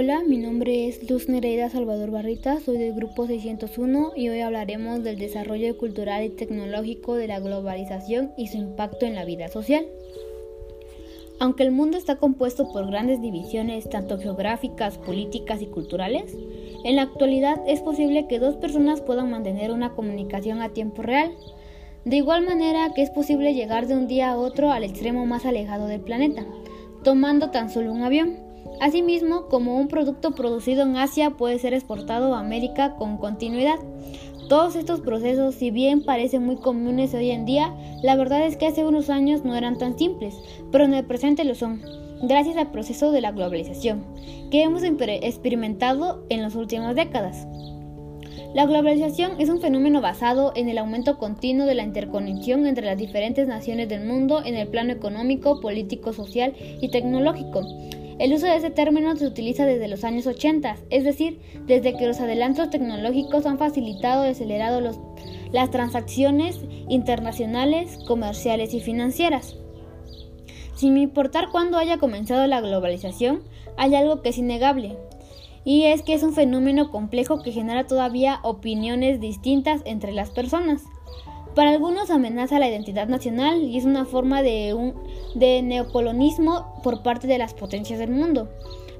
Hola, mi nombre es Luz Nereida Salvador Barrita, soy del grupo 601 y hoy hablaremos del desarrollo cultural y tecnológico de la globalización y su impacto en la vida social. Aunque el mundo está compuesto por grandes divisiones, tanto geográficas, políticas y culturales, en la actualidad es posible que dos personas puedan mantener una comunicación a tiempo real, de igual manera que es posible llegar de un día a otro al extremo más alejado del planeta, tomando tan solo un avión. Asimismo, como un producto producido en Asia puede ser exportado a América con continuidad. Todos estos procesos, si bien parecen muy comunes hoy en día, la verdad es que hace unos años no eran tan simples, pero en el presente lo son, gracias al proceso de la globalización, que hemos experimentado en las últimas décadas. La globalización es un fenómeno basado en el aumento continuo de la interconexión entre las diferentes naciones del mundo en el plano económico, político, social y tecnológico el uso de ese término se utiliza desde los años 80, es decir, desde que los adelantos tecnológicos han facilitado y acelerado las transacciones internacionales, comerciales y financieras. Sin importar cuándo haya comenzado la globalización, hay algo que es innegable, y es que es un fenómeno complejo que genera todavía opiniones distintas entre las personas. Para algunos amenaza la identidad nacional y es una forma de, un, de neocolonismo por parte de las potencias del mundo,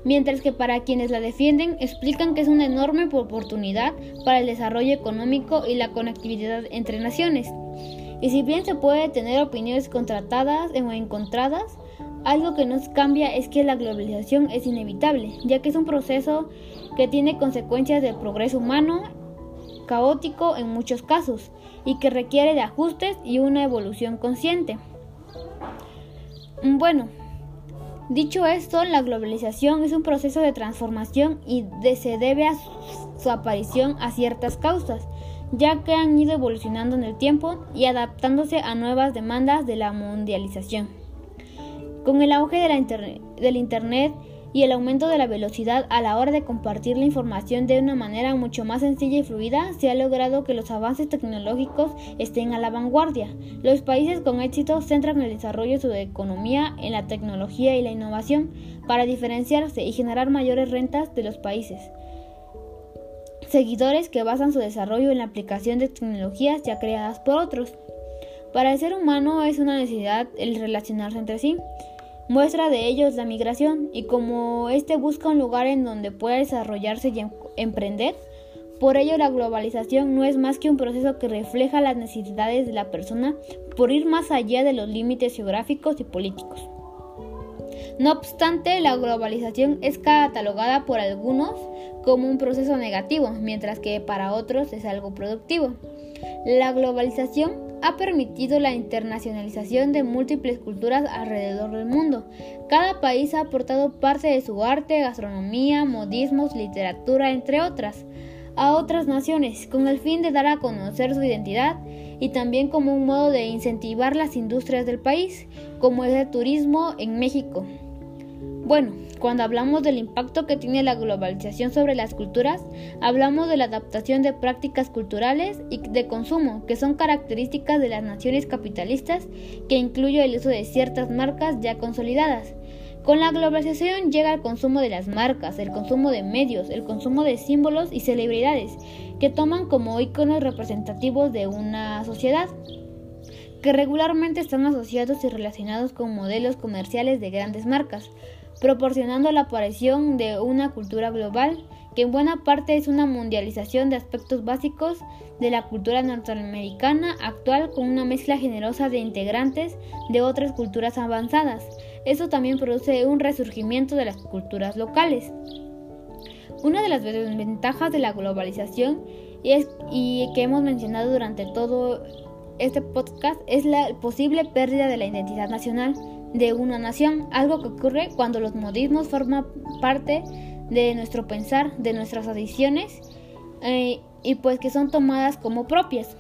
mientras que para quienes la defienden explican que es una enorme oportunidad para el desarrollo económico y la conectividad entre naciones. Y si bien se puede tener opiniones contratadas o encontradas, algo que nos cambia es que la globalización es inevitable, ya que es un proceso que tiene consecuencias del progreso humano caótico en muchos casos y que requiere de ajustes y una evolución consciente. Bueno, dicho esto, la globalización es un proceso de transformación y se debe a su aparición a ciertas causas, ya que han ido evolucionando en el tiempo y adaptándose a nuevas demandas de la mundialización. Con el auge de del Internet y el aumento de la velocidad a la hora de compartir la información de una manera mucho más sencilla y fluida, se ha logrado que los avances tecnológicos estén a la vanguardia. Los países con éxito centran el desarrollo de su economía en la tecnología y la innovación para diferenciarse y generar mayores rentas de los países. Seguidores que basan su desarrollo en la aplicación de tecnologías ya creadas por otros. Para el ser humano es una necesidad el relacionarse entre sí. Muestra de ello es la migración y como éste busca un lugar en donde pueda desarrollarse y em-, emprender, por ello la globalización no es más que un proceso que refleja las necesidades de la persona por ir más allá de los límites geográficos y políticos. No obstante, la globalización es catalogada por algunos como un proceso negativo, mientras que para otros es algo productivo. La globalización ha permitido la internacionalización de múltiples culturas alrededor del mundo. Cada país ha aportado parte de su arte, gastronomía, modismos, literatura, entre otras, a otras naciones, con el fin de dar a conocer su identidad y también como un modo de incentivar las industrias del país, como es el turismo en México. Bueno, cuando hablamos del impacto que tiene la globalización sobre las culturas, hablamos de la adaptación de prácticas culturales y de consumo, que son características de las naciones capitalistas, que incluye el uso de ciertas marcas ya consolidadas. Con la globalización llega el consumo de las marcas, el consumo de medios, el consumo de símbolos y celebridades, que toman como iconos representativos de una sociedad que regularmente están asociados y relacionados con modelos comerciales de grandes marcas proporcionando la aparición de una cultura global que en buena parte es una mundialización de aspectos básicos de la cultura norteamericana actual con una mezcla generosa de integrantes de otras culturas avanzadas. Eso también produce un resurgimiento de las culturas locales. Una de las desventajas de la globalización y que hemos mencionado durante todo este podcast es la posible pérdida de la identidad nacional de una nación, algo que ocurre cuando los modismos forman parte de nuestro pensar, de nuestras adiciones eh, y pues que son tomadas como propias,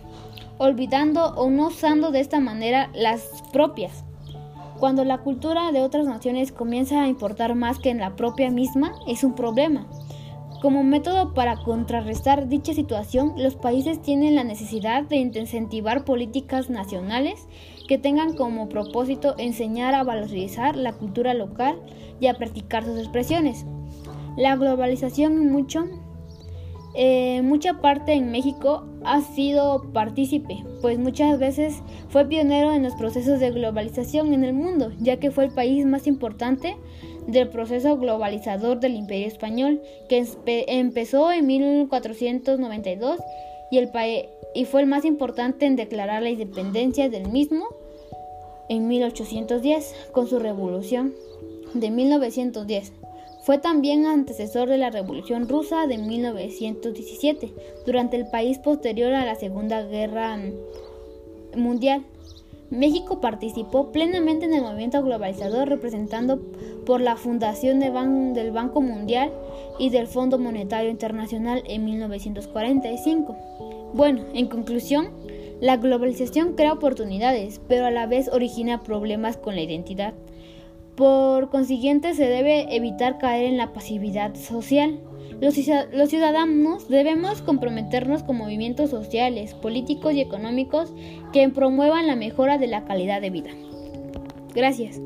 olvidando o no usando de esta manera las propias. Cuando la cultura de otras naciones comienza a importar más que en la propia misma, es un problema. Como método para contrarrestar dicha situación, los países tienen la necesidad de incentivar políticas nacionales que tengan como propósito enseñar a valorizar la cultura local y a practicar sus expresiones. La globalización mucho, eh, mucha parte en México ha sido partícipe, pues muchas veces fue pionero en los procesos de globalización en el mundo, ya que fue el país más importante del proceso globalizador del Imperio Español, que empezó en 1492 y, el y fue el más importante en declarar la independencia del mismo en 1810 con su revolución de 1910. Fue también antecesor de la Revolución Rusa de 1917, durante el país posterior a la Segunda Guerra Mundial. México participó plenamente en el movimiento globalizador representando por la fundación del Banco Mundial y del Fondo Monetario Internacional en 1945. Bueno, en conclusión, la globalización crea oportunidades, pero a la vez origina problemas con la identidad. Por consiguiente, se debe evitar caer en la pasividad social. Los, ciudadanos debemos comprometernos con movimientos sociales, políticos y económicos que promuevan la mejora de la calidad de vida. Gracias.